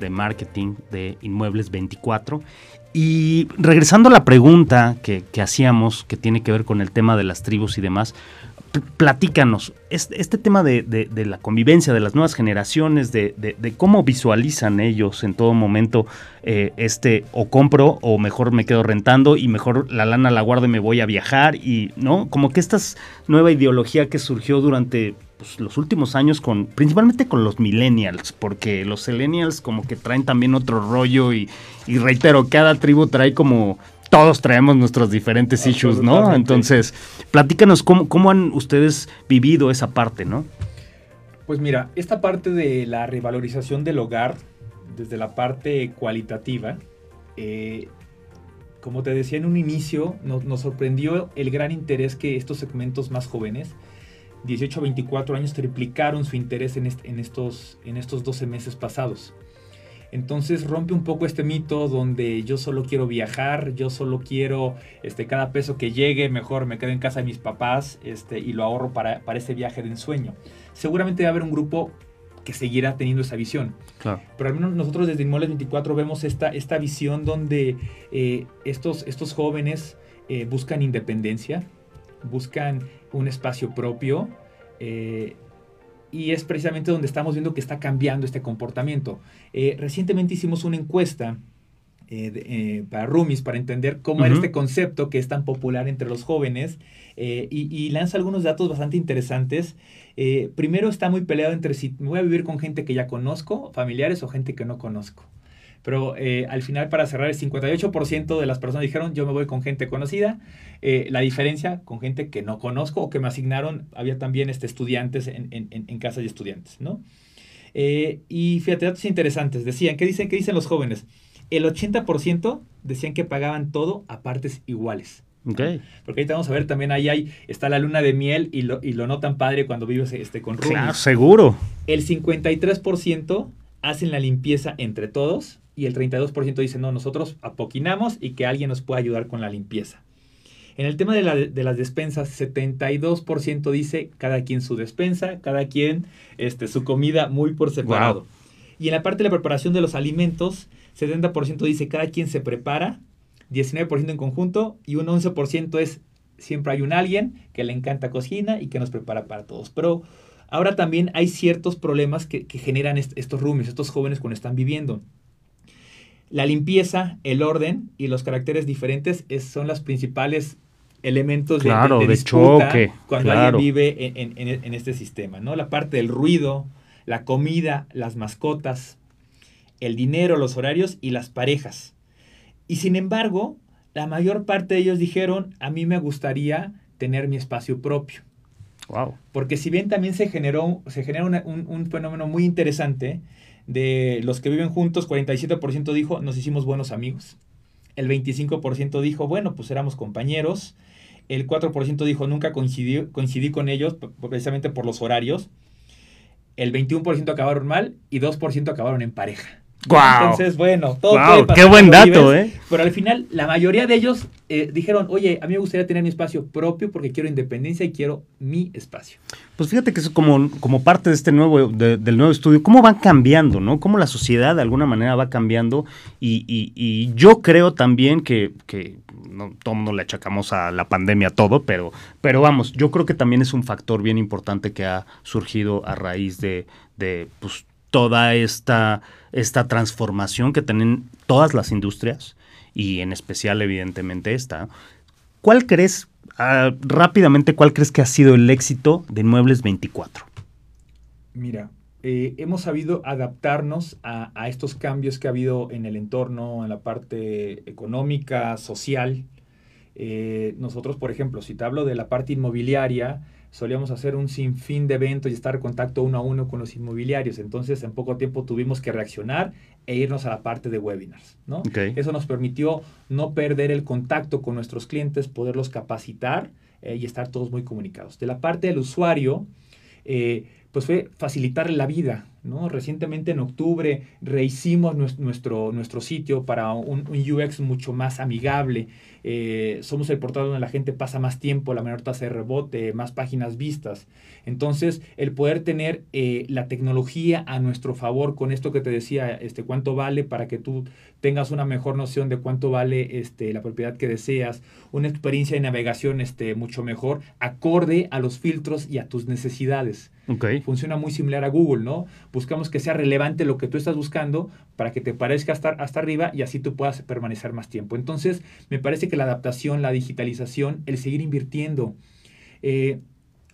de marketing de Inmuebles 24. Y regresando a la pregunta que, que hacíamos, que tiene que ver con el tema de las tribus y demás, platícanos, este, tema de, la convivencia de las nuevas generaciones, de, cómo visualizan ellos en todo momento eh, este o compro o mejor me quedo rentando y mejor la lana la guardo y me voy a viajar y, ¿no? Como que esta nueva ideología que surgió durante pues, los últimos años con, principalmente con los millennials, porque los millennials como que traen también otro rollo y, y reitero, cada tribu trae como todos traemos nuestros diferentes issues, ¿no? Entonces, platícanos cómo, cómo han ustedes vivido esa parte, ¿no? Pues mira, esta parte de la revalorización del hogar, desde la parte cualitativa, eh, como te decía en un inicio, nos, sorprendió el gran interés que estos segmentos más jóvenes, 18 a 24 años, triplicaron su interés en, en, estos, en estos 12 meses pasados. Entonces rompe un poco este mito donde yo solo quiero viajar, yo solo quiero este, cada peso que llegue, mejor me quedo en casa de mis papás este, y lo ahorro para, para ese viaje de ensueño. Seguramente va a haber un grupo que seguirá teniendo esa visión. Claro. Pero al menos nosotros desde Inmuebles 24 vemos esta, esta visión donde eh, estos, estos jóvenes eh, buscan independencia, buscan un espacio propio, eh, y es precisamente donde estamos viendo que está cambiando este comportamiento. Eh, recientemente hicimos una encuesta eh, eh, para roomies, para entender cómo era este concepto que es tan popular entre los jóvenes y, y, lanza algunos datos bastante interesantes. primero está muy peleado entre si voy a vivir con gente que ya conozco, familiares o gente que no conozco. Pero al final, para cerrar, el 58% de las personas dijeron yo me voy con gente conocida. la diferencia con gente que no conozco o que me asignaron, había también este, estudiantes en, en, en casa de estudiantes, ¿no? Eh, y fíjate, datos interesantes. Decían, ¿qué dicen, qué dicen los jóvenes? El 80% decían que pagaban todo a partes iguales. Okay. Porque ahorita vamos a ver también ahí hay, está la luna de miel y lo, y lo notan padre cuando vives este, con roomies. Claro, seguro. El 53% hacen la limpieza entre todos y el 32% dicen, no, nosotros apoquinamos y que alguien nos pueda ayudar con la limpieza. En el tema de, las despensas, 72% dice cada quien su despensa, cada quien este, su comida muy por separado. Y en la parte de la preparación de los alimentos, 70% dice cada quien se prepara, 19% en conjunto y un 11% es siempre hay un alguien que le encanta cocina y que nos prepara para todos. Pero ahora también hay ciertos problemas que, generan estos roomies, estos jóvenes cuando están viviendo. La limpieza, el orden y los caracteres diferentes son las principales elementos de, de, choque cuando alguien vive en, este sistema, ¿no? La parte del ruido, la comida, las mascotas, el dinero, los horarios y las parejas. Y sin embargo, la mayor parte de ellos dijeron, a mí me gustaría tener mi espacio propio. Wow. Porque si bien también se generó, se genera un, un, fenómeno muy interesante de los que viven juntos, 47% dijo, nos hicimos buenos amigos. El 25% dijo, bueno, pues éramos compañeros el 4% dijo nunca coincidí, coincidí con ellos precisamente por los horarios, el 21% acabaron mal y 2% acabaron en pareja. Entonces, bueno, todo wow, Qué buen dato, ¿eh? Pero al final, la mayoría de ellos eh, dijeron, oye, a mí me gustaría tener mi espacio propio porque quiero independencia y quiero mi espacio. Pues fíjate que es como, como parte de este nuevo, del nuevo estudio, cómo van cambiando, ¿no? Cómo la sociedad de alguna manera va cambiando y, y, yo creo también que, que no, todo mundo le achacamos a la pandemia todo, pero, pero vamos, yo creo que también es un factor bien importante que ha surgido a raíz de, de pues, toda esta, esta transformación que tienen todas las industrias y en especial evidentemente esta. ¿Cuál crees, ah, rápidamente, cuál crees que ha sido el éxito de Inmuebles 24? Mira, eh, hemos sabido adaptarnos a, estos cambios que ha habido en el entorno, en la parte económica, social. Eh, nosotros, por ejemplo, si te hablo de la parte inmobiliaria, solíamos hacer un sinfín de eventos y estar en contacto uno a uno con los inmobiliarios. Entonces, en poco tiempo tuvimos que reaccionar e irnos a la parte de webinars. ¿no? Eso nos permitió no perder el contacto con nuestros clientes, poderlos capacitar eh, y estar todos muy comunicados. De la parte del usuario, eh, pues fue facilitarle la vida. ¿no? Recientemente en octubre rehicimos nuestro, nuestro sitio para un, UX mucho más amigable, eh, somos el portal donde la gente pasa más tiempo, la menor tasa de rebote, más páginas vistas. Entonces, el poder tener eh, la tecnología a nuestro favor con esto que te decía, este, cuánto vale para que tú tengas una mejor noción de cuánto vale este, la propiedad que deseas, una experiencia de navegación este, mucho mejor, acorde a los filtros y a tus necesidades. Funciona muy similar a Google, ¿no? Buscamos que sea relevante lo que tú estás buscando para que te parezca hasta, hasta arriba y así tú puedas permanecer más tiempo. Entonces, me parece que la adaptación, la digitalización, el seguir invirtiendo. Eh,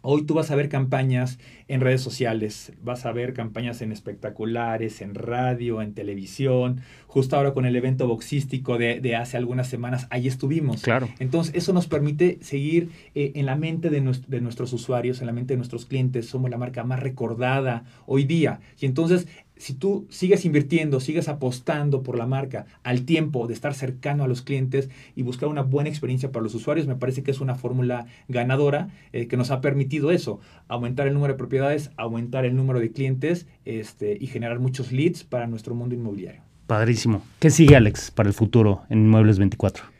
hoy tú vas a ver campañas en redes sociales, vas a ver campañas en espectaculares, en radio, en televisión. Justo ahora con el evento boxístico de, hace algunas semanas, ahí estuvimos. Claro. Entonces, eso nos permite seguir eh, en la mente de, de, nuestros usuarios, en la mente de nuestros clientes. Somos la marca más recordada hoy día. Y entonces, si tú sigues invirtiendo, sigues apostando por la marca al tiempo de estar cercano a los clientes y buscar una buena experiencia para los usuarios, me parece que es una fórmula ganadora eh, que nos ha permitido eso, aumentar el número de propiedades, aumentar el número de clientes este, y generar muchos leads para nuestro mundo inmobiliario. Padrísimo. ¿Qué sigue, Alex, para el futuro en Inmuebles 24?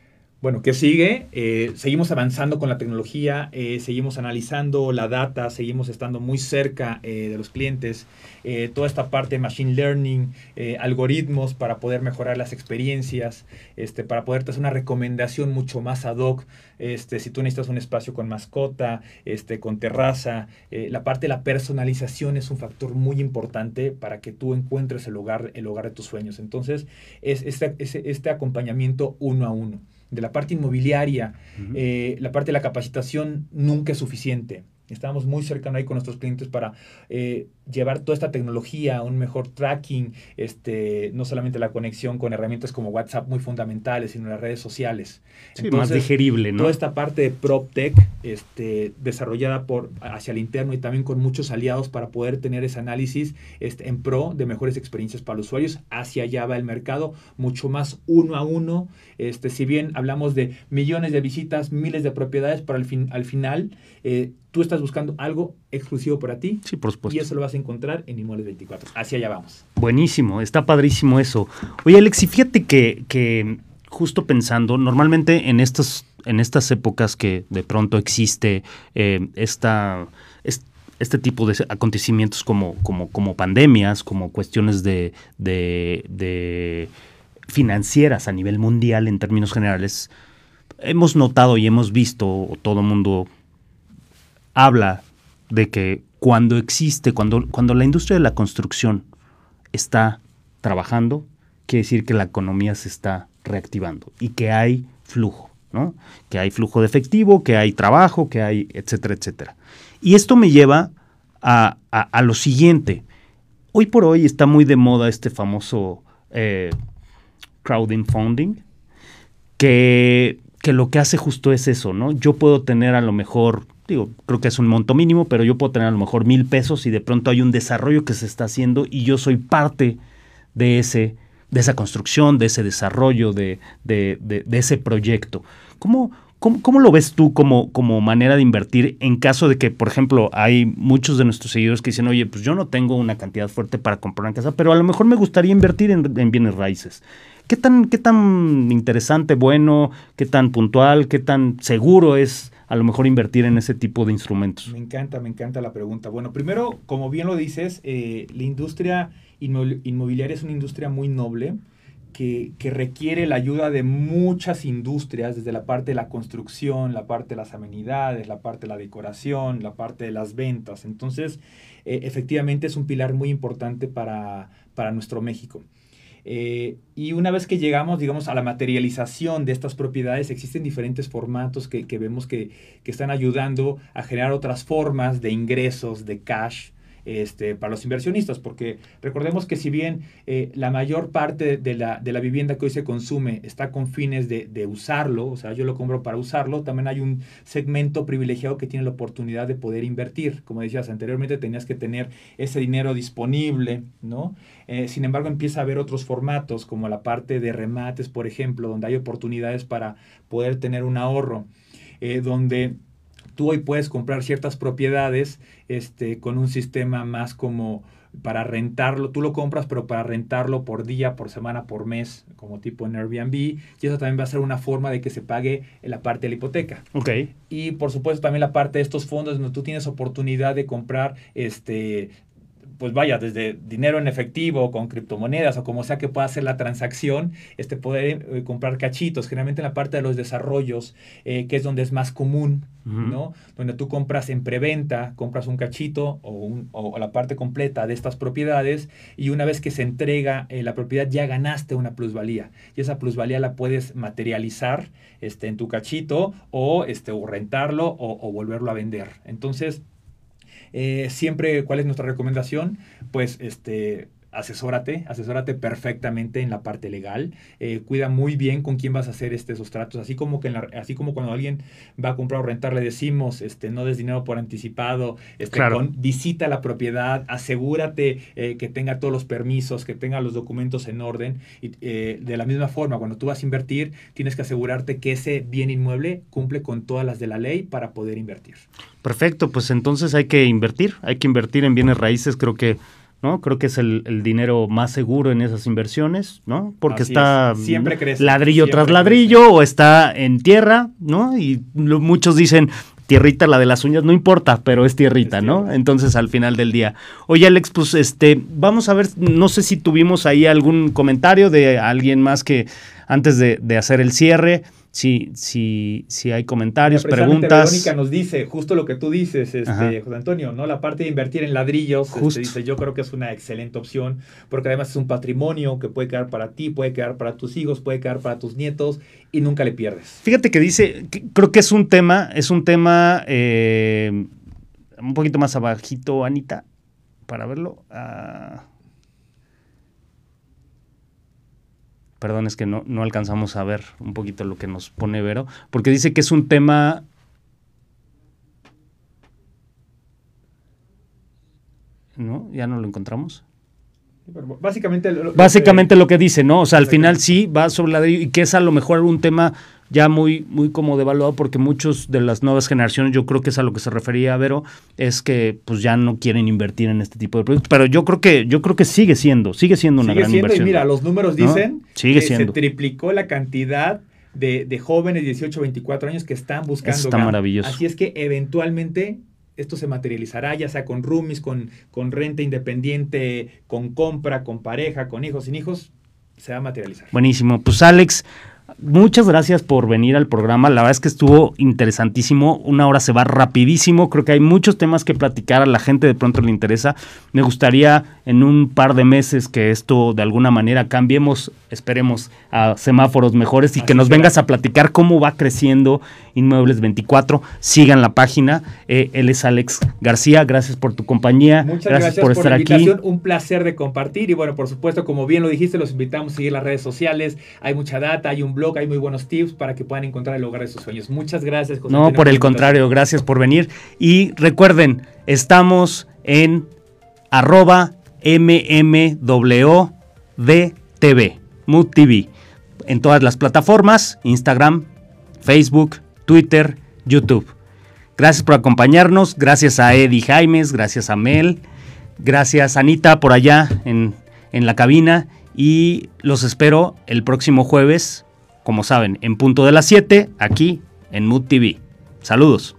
Bueno, ¿qué sigue? Eh, seguimos avanzando con la tecnología, eh, seguimos analizando la data, seguimos estando muy cerca eh, de los clientes. toda esta parte de machine learning, algoritmos para poder mejorar las experiencias, este, para poder hacer una recomendación mucho más ad hoc. Este, si tú necesitas un espacio con mascota, este, con terraza, la parte de la personalización es un factor muy importante para que tú encuentres el hogar, el hogar de tus sueños. Entonces, es este, este acompañamiento uno a uno de la parte inmobiliaria, eh, la parte de la capacitación nunca es suficiente. Estamos muy cercanos ahí con nuestros clientes para eh, llevar toda esta tecnología, un mejor tracking, este, no solamente la conexión con herramientas como WhatsApp muy fundamentales, sino las redes sociales. Sí, más digerible, ¿no? Toda esta parte de PropTech, este, desarrollada por, hacia el interno y también con muchos aliados para poder tener ese análisis este, en pro de mejores experiencias para los usuarios. Hacia allá va el mercado, mucho más uno a uno. Este, si bien hablamos de millones de visitas, miles de propiedades, pero al, fin, al final eh, tú estás buscando algo exclusivo para ti. Sí, por supuesto. Y eso lo vas a encontrar en Inmuebles 24. Hacia allá vamos. Buenísimo, está padrísimo eso. Oye, Alex, y fíjate que, que justo pensando, normalmente en estas, en estas épocas que de pronto existe eh, esta, este tipo de acontecimientos como, como, como pandemias, como cuestiones de, de, de financieras a nivel mundial en términos generales, hemos notado y hemos visto, o todo el mundo habla de que cuando existe, cuando, cuando la industria de la construcción está trabajando, quiere decir que la economía se está reactivando y que hay flujo, ¿no? Que hay flujo de efectivo, que hay trabajo, que hay, etcétera, etcétera. Y esto me lleva a, lo siguiente. Hoy por hoy está muy de moda este famoso eh, crowdfunding, que, que lo que hace justo es eso, ¿no? Yo puedo tener a lo mejor creo que es un monto mínimo, pero yo puedo tener a lo mejor mil pesos y de pronto hay un desarrollo que se está haciendo y yo soy parte de, ese, de esa construcción, de ese desarrollo, de, de, de, ese proyecto. ¿Cómo, cómo, lo ves tú como, como manera de invertir en caso de que, por ejemplo, hay muchos de nuestros seguidores que dicen, oye, pues yo no tengo una cantidad fuerte para comprar una casa, pero a lo mejor me gustaría invertir en, en bienes raíces? ¿Qué tan, ¿Qué tan interesante, bueno, qué tan puntual, qué tan seguro es a lo mejor invertir en ese tipo de instrumentos? Me encanta, me encanta la pregunta. Bueno, primero, como bien lo dices, eh, la industria inmobiliaria es una industria muy noble. Que, requiere la ayuda de muchas industrias, desde la parte de la construcción, la parte de las amenidades, la parte de la decoración, la parte de las ventas. Entonces, eh, efectivamente es un pilar muy importante para, para nuestro México. Eh, y una vez que llegamos, digamos, a la materialización de estas propiedades, existen diferentes formatos que, vemos que, que, están ayudando a generar otras formas de ingresos, de cash, este, para los inversionistas, porque recordemos que si bien eh, la mayor parte de la, de la, vivienda que hoy se consume está con fines de, de, usarlo, o sea, yo lo compro para usarlo, también hay un segmento privilegiado que tiene la oportunidad de poder invertir. Como decías anteriormente, tenías que tener ese dinero disponible, ¿no? Eh, sin embargo, empieza a haber otros formatos, como la parte de remates, por ejemplo, donde hay oportunidades para poder tener un ahorro, eh, donde tú hoy puedes comprar ciertas propiedades este, con un sistema más como para rentarlo, tú lo compras, pero para rentarlo por día, por semana, por mes, como tipo en Airbnb, y eso también va a ser una forma de que se pague la parte de la hipoteca. Ok. Y por supuesto también la parte de estos fondos donde tú tienes oportunidad de comprar este pues vaya, desde dinero en efectivo, con criptomonedas o como sea que pueda hacer la transacción, este, poder eh, comprar cachitos, generalmente en la parte de los desarrollos, eh, que es donde es más común, ¿no? Donde tú compras en preventa, compras un cachito o, un, o, la parte completa de estas propiedades y una vez que se entrega eh, la propiedad ya ganaste una plusvalía y esa plusvalía la puedes materializar este, en tu cachito o, este, o rentarlo o, o volverlo a vender. Entonces, eh, siempre, ¿cuál es nuestra recomendación? Pues este, asesórate, asesórate perfectamente en la parte legal, eh, cuida muy bien con quién vas a hacer este, esos tratos, así como, que así como cuando alguien va a comprar o rentar le decimos, este, no des dinero por anticipado, este, visita la propiedad, asegúrate eh, que tenga todos los permisos, que tenga los documentos en orden, y eh, de la misma forma, cuando tú vas a invertir, tienes que asegurarte que ese bien inmueble cumple con todas las de la ley para poder invertir. Perfecto, pues entonces hay que invertir, hay que invertir en bienes raíces, creo que ¿no? Creo que es el, el dinero más seguro en esas inversiones, ¿no? Porque Así está es. Siempre ¿no? crece, ladrillo siempre tras crece. ladrillo o está en tierra, ¿no? Y lo- muchos dicen, tierrita la de las uñas, no importa, pero es tierrita, Es ¿no? tierra. Entonces al final del día. Oye, Alex, pues este, vamos a ver, no sé si tuvimos ahí algún comentario de alguien más que antes de, de hacer el cierre, si, si, si hay comentarios, preguntas. Verónica nos dice justo lo que tú dices, este, José Antonio, ¿no? La parte de invertir en ladrillos, este, Justo. dice, yo creo que es una excelente opción, porque además es un patrimonio que puede quedar para ti, puede quedar para tus hijos, puede quedar para tus nietos y nunca le pierdes. Fíjate que dice, que creo que es un tema, es un tema eh, un poquito más abajito, Anita, para verlo. Ah. Perdón, es que no, no alcanzamos a ver un poquito lo que nos pone Vero, porque dice que es un tema... ¿No? ¿Ya no lo encontramos? Básicamente, lo- Básicamente lo que dice, ¿no? O sea, al final sí va sobre ladrillo y que es a lo mejor un tema ya muy, muy como devaluado porque muchos de las nuevas generaciones, yo creo que es a lo que se refería Vero, es que pues ya no quieren invertir en este tipo de productos. Pero yo creo que, yo creo que sigue siendo, sigue siendo una sigue gran siendo, inversión. y mira, los números ¿No? dicen Sigue que siendo. se triplicó la cantidad de, de jóvenes de 18 24 años que están buscando Eso está GAM. maravilloso. Así es que eventualmente esto se materializará, ya sea con roomies, con, con renta independiente, con compra, con pareja, con hijos, sin hijos, se va a materializar. Buenísimo. Pues Alex, muchas gracias por venir al programa. La verdad es que estuvo interesantísimo. Una hora se va rapidísimo. Creo que hay muchos temas que platicar. A la gente de pronto le interesa. Me gustaría en un par de meses que esto de alguna manera cambiemos, esperemos, a semáforos mejores y Así que nos será. vengas a platicar cómo va creciendo Inmuebles 24. Sigan la página. Eh, él es Alex García. Gracias por tu compañía. Muchas gracias, por, estar la aquí. un placer de compartir y bueno, por supuesto, como bien lo dijiste, los invitamos a seguir las redes sociales, hay mucha data, hay un blog, hay muy buenos tips para que puedan encontrar el hogar de sus sueños. Muchas gracias. José No, por el contrario, gracias por venir. Y recuerden, estamos en arroba MMWDTV, Mood TV, en todas las plataformas, Instagram, Facebook, Twitter, YouTube. Gracias por acompañarnos, gracias a Eddie Jaimes, gracias a Mel, gracias Anita por allá en, en la cabina y los espero el próximo jueves, como saben, en punto de las 7, aquí en Mood TV. Saludos.